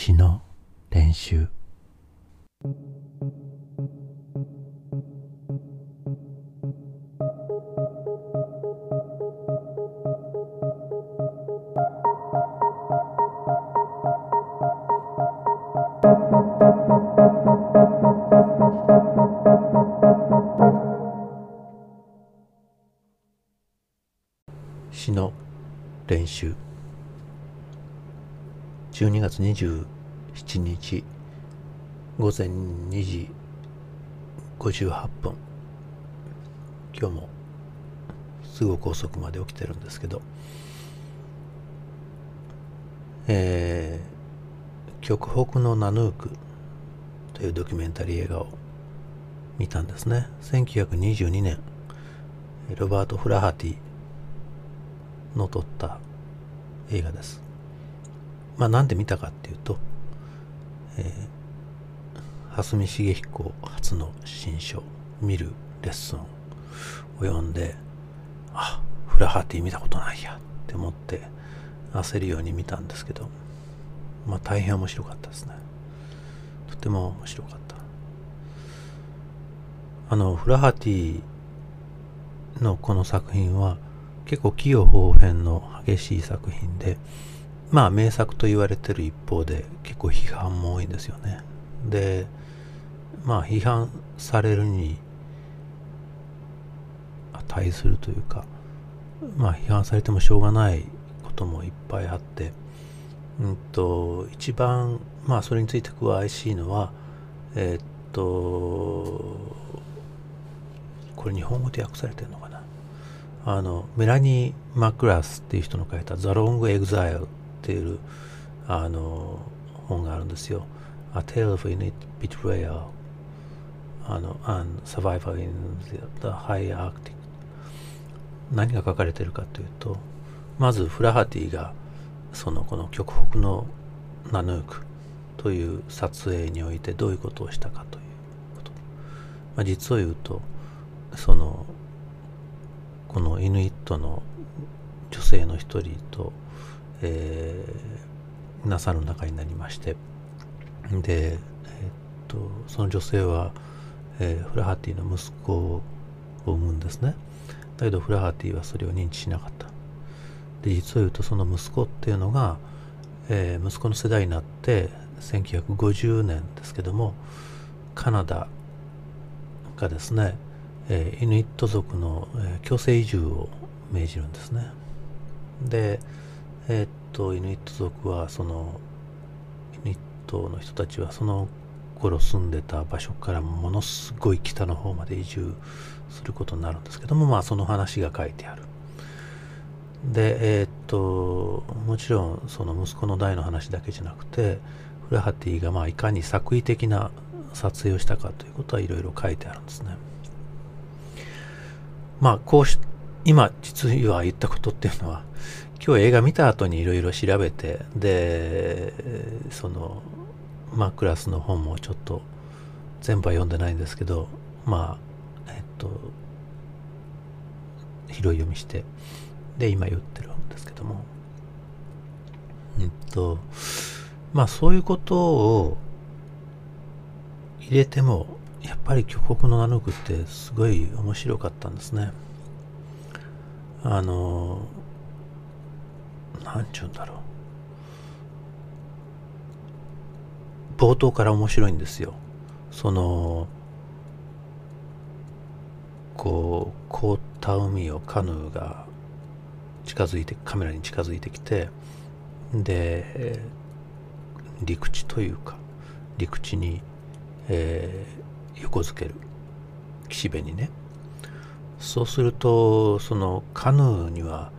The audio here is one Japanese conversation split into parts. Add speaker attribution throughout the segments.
Speaker 1: 詩の練習。12月27日午前2時58分。今日もすごく遅くまで起きてるんですけど。えー、極北のナヌークというドキュメンタリー映画を見たんですね。1922年ロバート・フラハティの撮った映画です。まあなんで見たかっていうと、えー、蓮見茂彦初の新書「見るレッスン」を読んであフラハティ見たことないやって思って焦るように見たんですけどまあ大変面白かったですね。とても面白かった。あのフラハティのこの作品は結構器用方変の激しい作品でまあ名作と言われてる一方で結構批判も多いんですよね。でまあ批判されるに値するというかまあ批判されてもしょうがないこともいっぱいあってうんと一番まあそれについて詳しいのはえー、っとこれ日本語で訳されてるのかな。あのメラニー・マクラスっていう人の書いた「 The Long Exile」ていうあの本があるんですよ。A Tale of Inuit Betrayal あの and Survival in the High Arctic 何が書かれているかというとまずフラハティがそのこの極北のナヌークという撮影においてどういうことをしたかということ、まあ、実を言うとそのこのイヌイットの女性の一人と、えー、ナサの仲になりましてで、えー、っとその女性は、えー、フラハティの息子を産むんですねだけどフラハティはそれを認知しなかったで実を言うとその息子っていうのが、えー、息子の世代になって1950年ですけどもカナダがですねえー、イヌイット族の、えー、強制移住を命じるんですね。で、えー、っと、イヌイット族は、その、イヌイットの人たちは、その頃住んでた場所からものすごい北の方まで移住することになるんですけども、まあ、その話が書いてある。で、えー、っと、もちろん、その息子の代の話だけじゃなくて、フラハティが、まあ、いかに作為的な撮影をしたかということはいろいろ書いてあるんですね。まあ、こうし、今、実は言ったことっていうのは、今日映画見た後にいろいろ調べて、で、その、まあ、クラスの本もちょっと全部は読んでないんですけど、まあ、えっと、拾い読みして、で、今言ってるんですけども、うんと、まあ、そういうことを入れても、やっぱり極北のナヌクってすごい面白かったんですね。あの、なんちゅうんだろう。冒頭から面白いんですよ。その、こう、凍った海をカヌーが近づいて、カメラに近づいてきて、で、陸地というか、陸地に、えー、横付ける岸辺にねそうするとそのカヌーには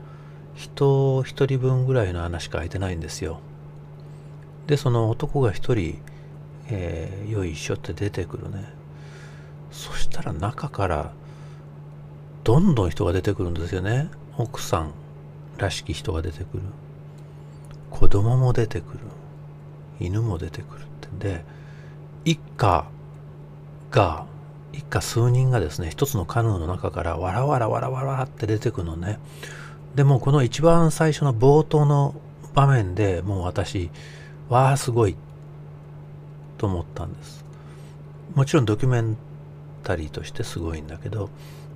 Speaker 1: 人一人分ぐらいの穴しか開いてないんですよ。でその男が一人、えー、よいしょって出てくるね。そしたら中からどんどん人が出てくるんですよね。奥さんらしき人が出てくる。子供も出てくる。犬も出てくるって。んで一家が一家数人がですね一つのカヌーの中からわらわらわらわらって出てくるのね。でもこの一番最初の冒頭の場面でもう私わあすごいと思ったんです。もちろんドキュメンタリーとしてすごいんだけど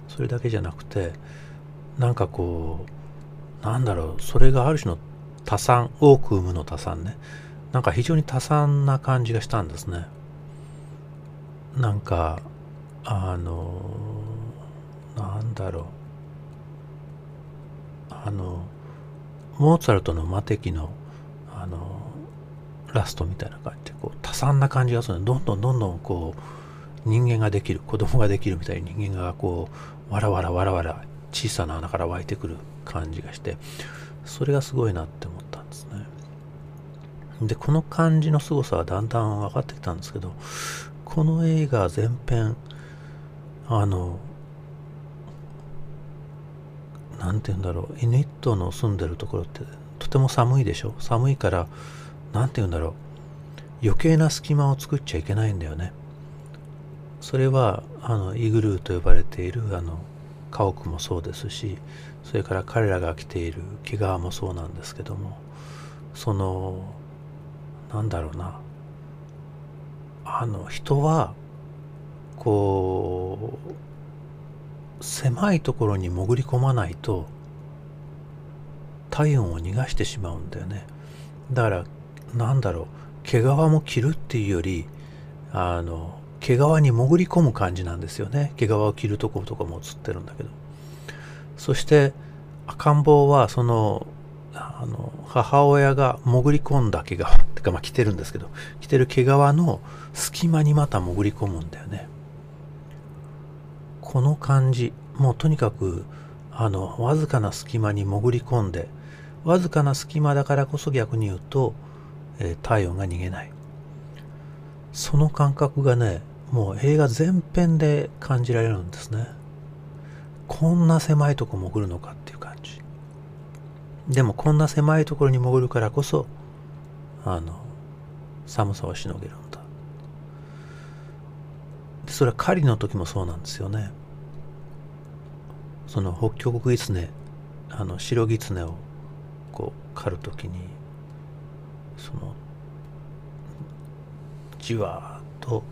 Speaker 1: それだけじゃなくてなんかこうなんだろうそれがある種の多産多く生むの多産ね。なんか非常に多産な感じがしたんですね。なんかあのなんだろう。あのモーツァルトの魔敵のあのラストみたいな感じでこう多産な感じがするどんどんどんどんこう人間ができる子供ができるみたいに人間がこうわらわらわらわら小さな穴から湧いてくる感じがしてそれがすごいなって思ったんですね。でこの感じの凄さはだんだん分かってきたんですけどこの映画全編あの何て言うんだろう。イヌイットの住んでるところってとても寒いでしょ。寒いから何て言うんだろう。余計な隙間を作っちゃいけないんだよね。それはあのイグルーと呼ばれているあの家屋もそうですしそれから彼らが着ている毛皮もそうなんですけどもそのなんだろうな。あの人はこう狭いところに潜り込まないと体温を逃がしてしまうんだよね。だからなんだろう毛皮も着るっていうよりあの毛皮に潜り込む感じなんですよね。毛皮を着るとことかも映ってるんだけど。そして赤ん坊はそのあの母親が潜り込んだ毛皮ってかまあ着てるんですけど着てる毛皮の隙間にまた潜り込むんだよね。この感じもうとにかくあのわずかな隙間に潜り込んでわずかな隙間だからこそ逆に言うとえー、体温が逃げない。その感覚がねもう映画全編で感じられるんですね。こんな狭いとこ潜るのかっていう感じ。でもこんな狭いところに潜るからこそあの寒さをしのげるんだ。それは狩りの時もそうなんですよね。その北極狐あの白狐をこう狩る時にそのじわーっと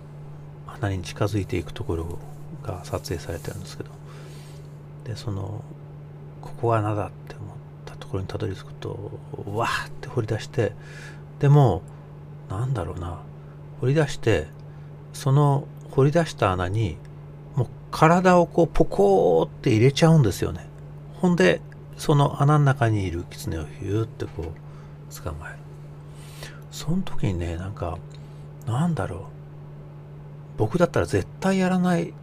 Speaker 1: 鼻に近づいていくところが撮影されてるんですけどでそのここが穴だって思ったところにたどり着くとわーって掘り出してでもなんだろうな掘り出してその掘り出した穴に体をこうポコーって入れちゃうんですよね。ほんでその穴の中にいる狐をヒューってこう捕まえる。その時にねなんかなんだろう。僕だったら絶対やらないっ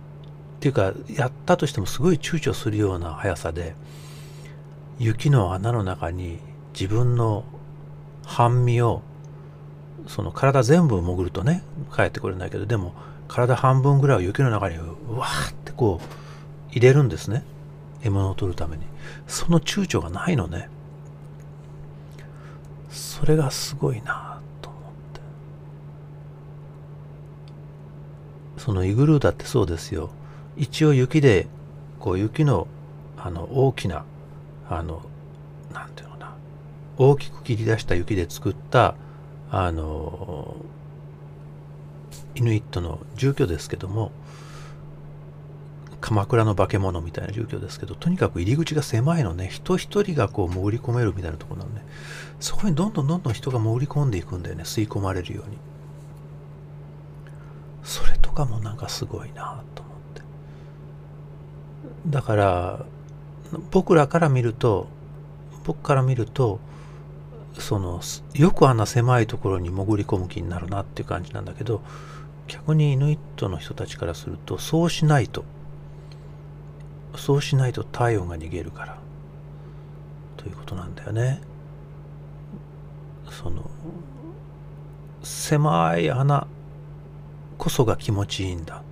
Speaker 1: ていうかやったとしてもすごい躊躇するような速さで雪の穴の中に自分の半身をその体全部潜るとね帰ってこれないけどでも体半分ぐらいを雪の中にうわーってこう入れるんですね。獲物を取るために。その躊躇がないのね。それがすごいなと思って。そのイグルーだってそうですよ。一応雪でこう雪のあの大きなあのなんていうのかな。大きく切り出した雪で作ったあのイヌイットの住居ですけども鎌倉の化け物みたいな住居ですけどとにかく入り口が狭いのね人一人がこう潜り込めるみたいなところなのね。そこにどんどんどんどん人が潜り込んでいくんだよね吸い込まれるように。それとかもなんかすごいなと思って。だから僕らから見ると僕から見るとそのよくあんな狭いところに潜り込む気になるなっていう感じなんだけど逆にイヌイットの人たちからするとそうしないと。そうしないと体温が逃げるから。ということなんだよね。その狭い穴こそが気持ちいいんだ。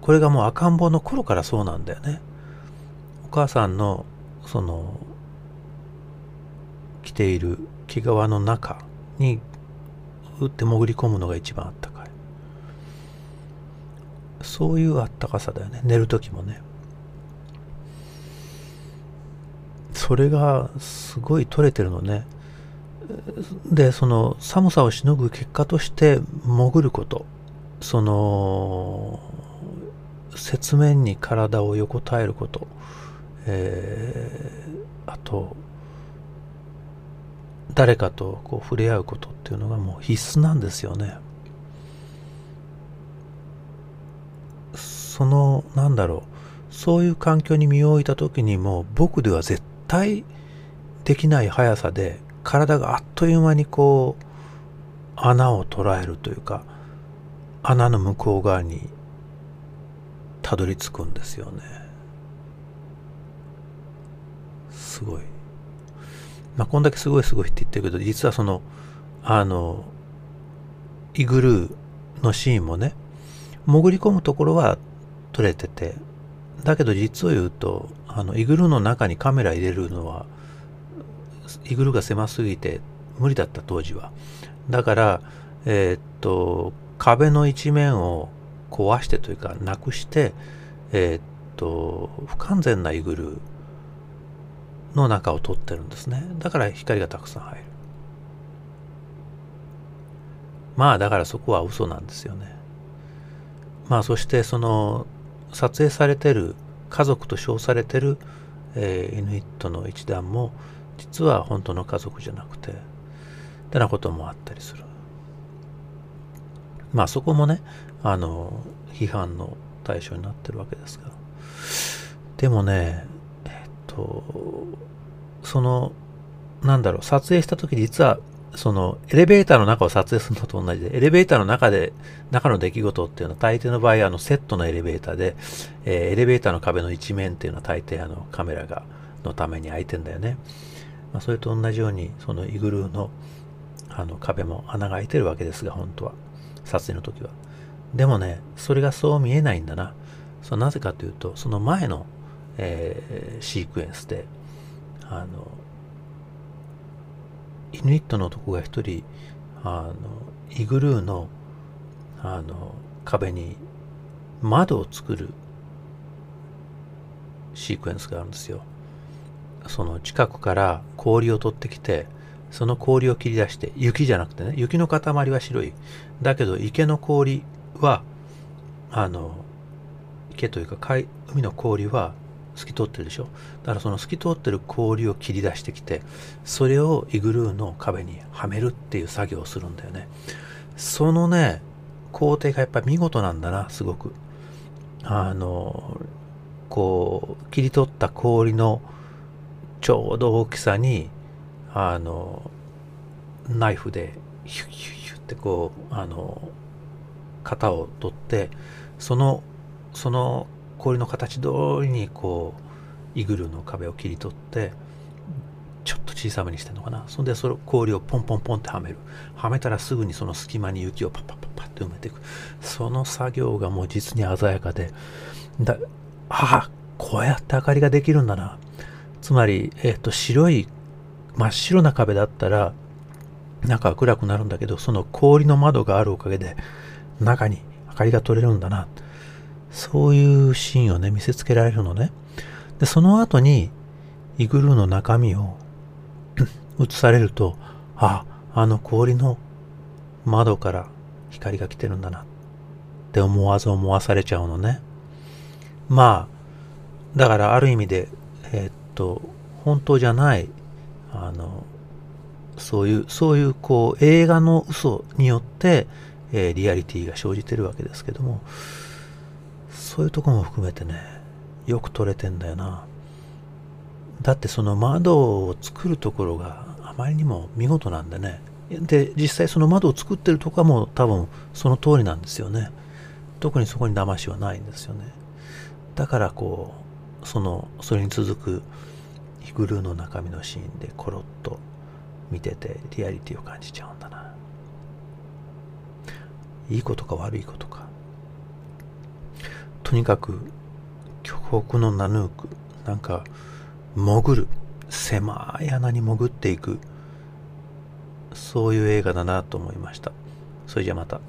Speaker 1: これがもう赤ん坊の頃からそうなんだよね。お母さんのその着ている毛皮の中に打って潜り込むのが一番あったかい。そういうあったかさだよね。寝る時もね。それがすごい取れてるのね。でその寒さをしのぐ結果として潜ること。その雪面に体を横たえること、えー、あと誰かとこう触れ合うことっていうのがもう必須なんですよね。そのなんだろう。そういう環境に身を置いた時にも僕では絶対できない速さで体があっという間にこう穴を捉えるというか穴の向こう側にたどり着くんですよね。すごい。まあこんだけすごいすごいって言ってるけど実はそのあのイグルーのシーンもね潜り込むところは撮れててだけど実を言うとあのイグルの中にカメラ入れるのはイグルが狭すぎて無理だった当時はだから、えー、っと、壁の一面を壊してというか、なくして、えー、っと、不完全なイグルの中を取ってるんですね。だから光がたくさん入る。まあ、だからそこは嘘なんですよね。まあ、そしてその、撮影されてる、家族と称されてる、えー、イヌイットの一団も、実は本当の家族じゃなくて、ってなこともあったりする。まあそこもね、あの、批判の対象になってるわけですが。でもね、えっと、その、なんだろう、撮影した時実は、その、エレベーターの中を撮影するのと同じで、エレベーターの中で、中の出来事っていうのは大抵の場合、あの、セットのエレベーターで、えー、エレベーターの壁の一面っていうのは大抵あの、カメラが、のために開いてんだよね。まあ、それと同じように、そのイグルーの、あの壁も穴が開いてるわけですが、本当は。撮影の時は。でもね、それがそう見えないんだな。そなぜかというと、その前の、えー、シークエンスで、あの、イヌイットの男が一人、あの、イグルーの、あの、壁に窓を作るシークエンスがあるんですよ。その近くから氷を取ってきて、その氷を切り出して、雪じゃなくてね、雪の塊は白い。だけど池の氷は、あの、池というか海、海の氷は透き通ってるでしょ？だからその透き通ってる氷を切り出してきて、それをイグルーの壁にはめるっていう作業をするんだよね。そのね、工程がやっぱ見事なんだな、すごく。あの、こう、切り取った氷のちょうど大きさに、あのナイフでヒュッヒュッヒュッってこうあの型を取ってそのその氷の形通りにこうイグルーの壁を切り取ってちょっと小さめにしてるのかな。そんでその氷をポンポンポンってはめる。はめたらすぐにその隙間に雪をパッパッパッパッって埋めていく。その作業がもう実に鮮やかでだああこうやって明かりができるんだな。つまり、えっ、ー、と白い真っ白な壁だったら中は暗くなるんだけどその氷の窓があるおかげで中に明かりが取れるんだな。そういうシーンをね見せつけられるのね。でその後にイグルーの中身を 映されるとああの氷の窓から光が来てるんだなって思わず思わされちゃうのね。まあだからある意味でえー、っと本当じゃないあのそういうそういうこう映画の嘘によって、えー、リアリティが生じてるわけですけども。そういうとこも含めてねよく撮れてんだよな。だってその窓を作るところがあまりにも見事なんでね。で実際その窓を作ってるとこはもう多分その通りなんですよね。特にそこに騙しはないんですよね。だからこうそのそれに続くヒグルーの中身のシーンでコロッと見ててリアリティを感じちゃうんだな。いいことか悪いことか。とにかく巨北のナヌークなんか潜る狭い穴に潜っていくそういう映画だなと思いました。それじゃまた。